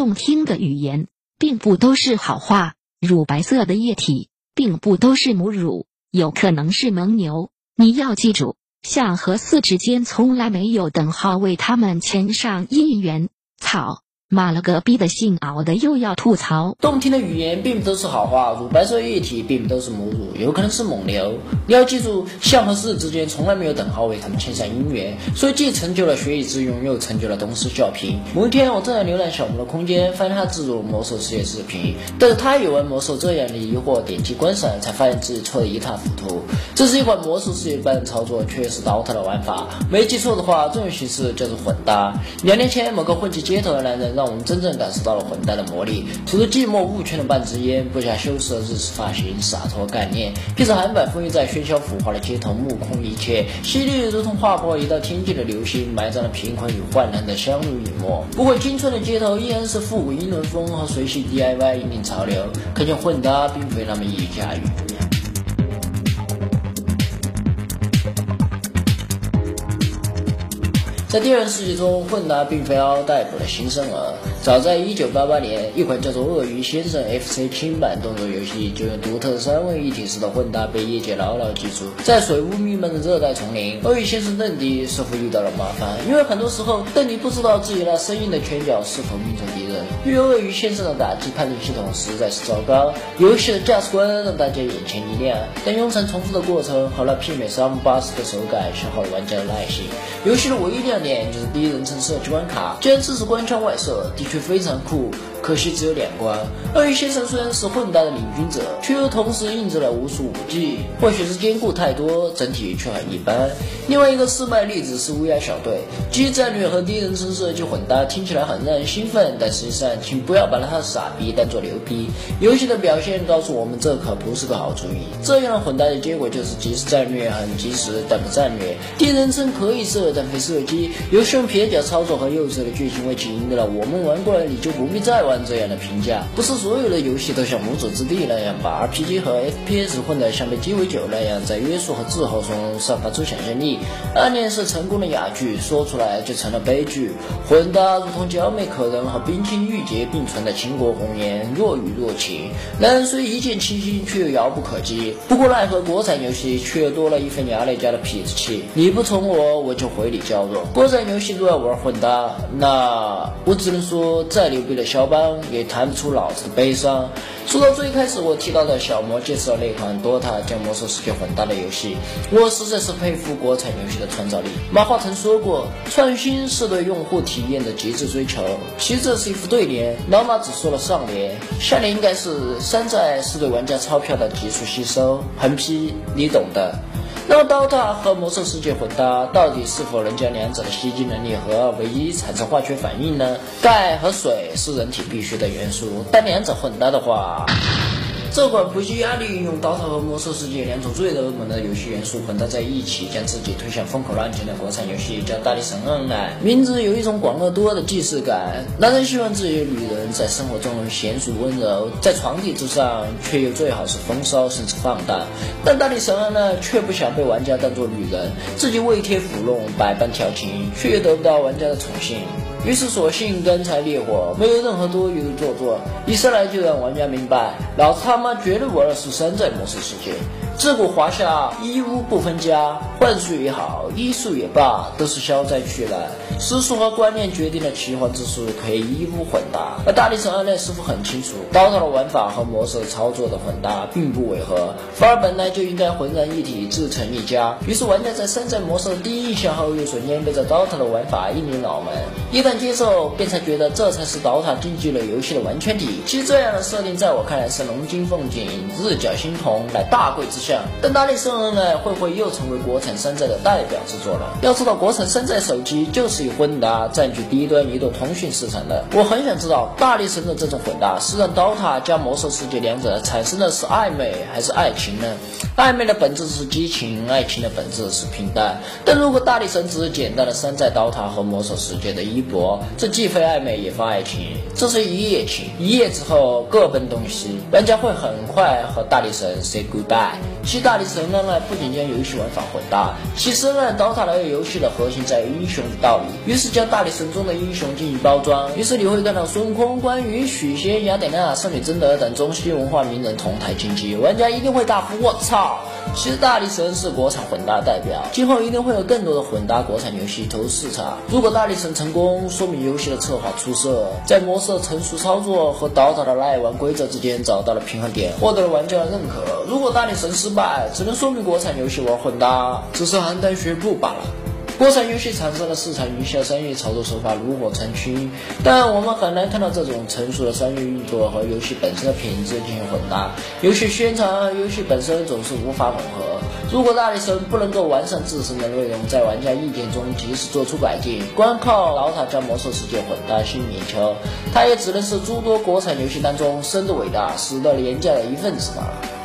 动听的语言，并不都是好话。乳白色的液体，并不都是母乳，有可能是蒙牛。你要记住，象和四之间从来没有等号为他们签上姻缘。草。妈了个逼的姓敖的又要吐槽，动听的语言并不都是好话，乳白色液体并不都是母乳，有可能是蒙牛。你要记住，象和狮之间从来没有等号为他们牵上姻缘，所以既成就了学以致用，又成就了东施效颦。某一天，我正在浏览小魔的空间，发现他植入魔兽世界视频，但是他也玩魔兽这样的疑惑，点击观赏，才发现自己错得一塌糊涂。这是一款魔兽世界般的操作，却是 DOTA 的玩法。没记错的话，这种形式叫做混搭。两年前，某个混迹街头的男人。让我们真正感受到了混搭的魔力。抽着寂寞雾圈的半支烟，不加修饰的日式发型，洒脱干练，披着韩版风衣在喧嚣浮华的街头目空一切，犀利如同划破一道天际的流星，埋葬了贫困与患难的相濡以沫。不过，青春的街头依然是复古英伦风和随性 DIY 引领潮流，可见混搭并非那么易驾驭。在第二世纪中，混搭并非嗷嗷待哺的新生儿。早在1988年，一款叫做《鳄鱼先生 FC》轻版动作游戏就用独特三位一体式的混搭被业界牢牢记住。在水雾弥漫的热带丛林，鳄鱼先生邓迪似乎遇到了麻烦，因为很多时候邓迪不知道自己那生硬的拳脚是否命中敌人。因为鳄鱼先生的打击判定系统实在是糟糕，游戏的价值观让大家眼前一亮，但庸常重复的过程和那媲美沙漠巴士的手感消耗了玩家的耐心。游戏的唯一亮点就是第一人称射击关卡，既然支持关枪外设，的。确非常酷。可惜只有两关。鳄鱼先生虽然是混搭的领军者，却又同时印制了无数武器，或许是兼顾太多，整体却很一般。另外一个失败例子是乌鸦小队，机战略和第一人称射击混搭，听起来很让人兴奋，但实际上，请不要把他的傻逼当做牛逼。游戏的表现告诉我们，这可不是个好主意。这样的混搭的结果就是即时战略很及时，但不战略；第一人称可以射，但非射击。游戏用撇脚操作和幼稚的剧情为其赢得了我们玩过了你就不必再玩。这样的评价，不是所有的游戏都像《魔族之地》那样把 RPG 和 FPS 混得像杯鸡尾酒那样，在约束和自豪中散发出想象力。暗恋是成功的哑剧，说出来就成了悲剧。混搭如同娇美可人和冰清玉洁并存的倾国红颜，若雨若晴。两人虽一见倾心，却又遥不可及。不过奈何国产游戏却又多了一份牙买加的痞子气。你不宠我，我就回你娇弱。国产游戏都要玩混搭，那我只能说，再牛逼的肖邦。也谈不出老子的悲伤。说到最开始我提到的小魔介绍那款 DOTA 将魔兽世界混搭的游戏，我实在是佩服国产游戏的创造力。马化腾说过，创新是对用户体验的极致追求。其实这是一副对联，老马只说了上联，下联应该是山寨是对玩家钞票的急速吸收，横批你懂的。那么，DOTA 和魔兽世界混搭到底是否能将两者的吸金能力和二为一，产生化学反应呢？钙和水是人体必需的元素，但两者混搭的话。这款不计压力运用 DOTA 和魔兽世界两种最热门的游戏元素混搭在一起，将自己推向风口浪尖的国产游戏叫《大力神恩爱》。名字有一种广告多的既视感。男人希望自己的女人在生活中娴熟温柔，在床底之上却又最好是风骚甚至放荡。但大力神恩呢，却不想被玩家当做女人，自己为贴抚弄，百般调情，却又得不到玩家的宠幸。于是索性干柴烈火，没有任何多余的做作，一上来就让玩家明白，老子他妈绝对玩的是山寨模式世界。自古华夏一屋不分家，幻术也好，医术也罢，都是消灾去难。师术和观念决定了奇幻之术可以一屋混搭。而大力神二代师傅很清楚，刀塔的玩法和魔兽操作的混搭并不违和，反而本来就应该浑然一体，自成一家。于是玩家在山寨魔兽的第一印象后，又瞬间被这刀塔的玩法印入脑门。一旦接受，便才觉得这才是刀塔竞技类游戏的完全体。其实这样的设定，在我看来是龙金凤锦，日角星童，乃大贵之相。但大力神二呢，会不会又成为国产山寨的代表之作呢？要知道，国产山寨手机就是有混搭占据低端移动通讯市场的。我很想知道，大力神的这种混搭是让 DOTA 加魔兽世界两者产生的是暧昧还是爱情呢？暧昧的本质是激情，爱情的本质是平淡。但如果大力神只是简单的山寨 DOTA 和魔兽世界的衣钵，这既非暧昧也非爱情，这是一夜情，一夜之后各奔东西，玩家会很快和大力神 say goodbye。其大力神灯呢不仅将游戏玩法混搭，其实呢，刀塔类游戏的核心在于英雄的道理，于是将大力神中的英雄进行包装。于是你会看到孙悟空、关羽、许仙、雅典娜、圣女贞德等中西文化名人同台竞技，玩家一定会大呼我操！其实大力神是国产混搭代表，今后一定会有更多的混搭国产游戏投入市场。如果大力神成功，说明游戏的策划出色，在模式的成熟操作和岛岛的耐玩规则之间找到了平衡点，获得了玩家的认可。如果大力神失败，只能说明国产游戏玩混搭只是邯郸学步罢了。国产游戏产生的市场营销商业操作手法炉火纯青，但我们很难看到这种成熟的商业运作和游戏本身的品质进行混搭。游戏宣传和、游戏本身总是无法吻合。如果大力神不能够完善自身的内容，在玩家意见中及时做出改进，光靠老塔将魔兽世界混搭吸引眼球，它也只能是诸多国产游戏当中生的伟大、死的廉价的一份子罢了。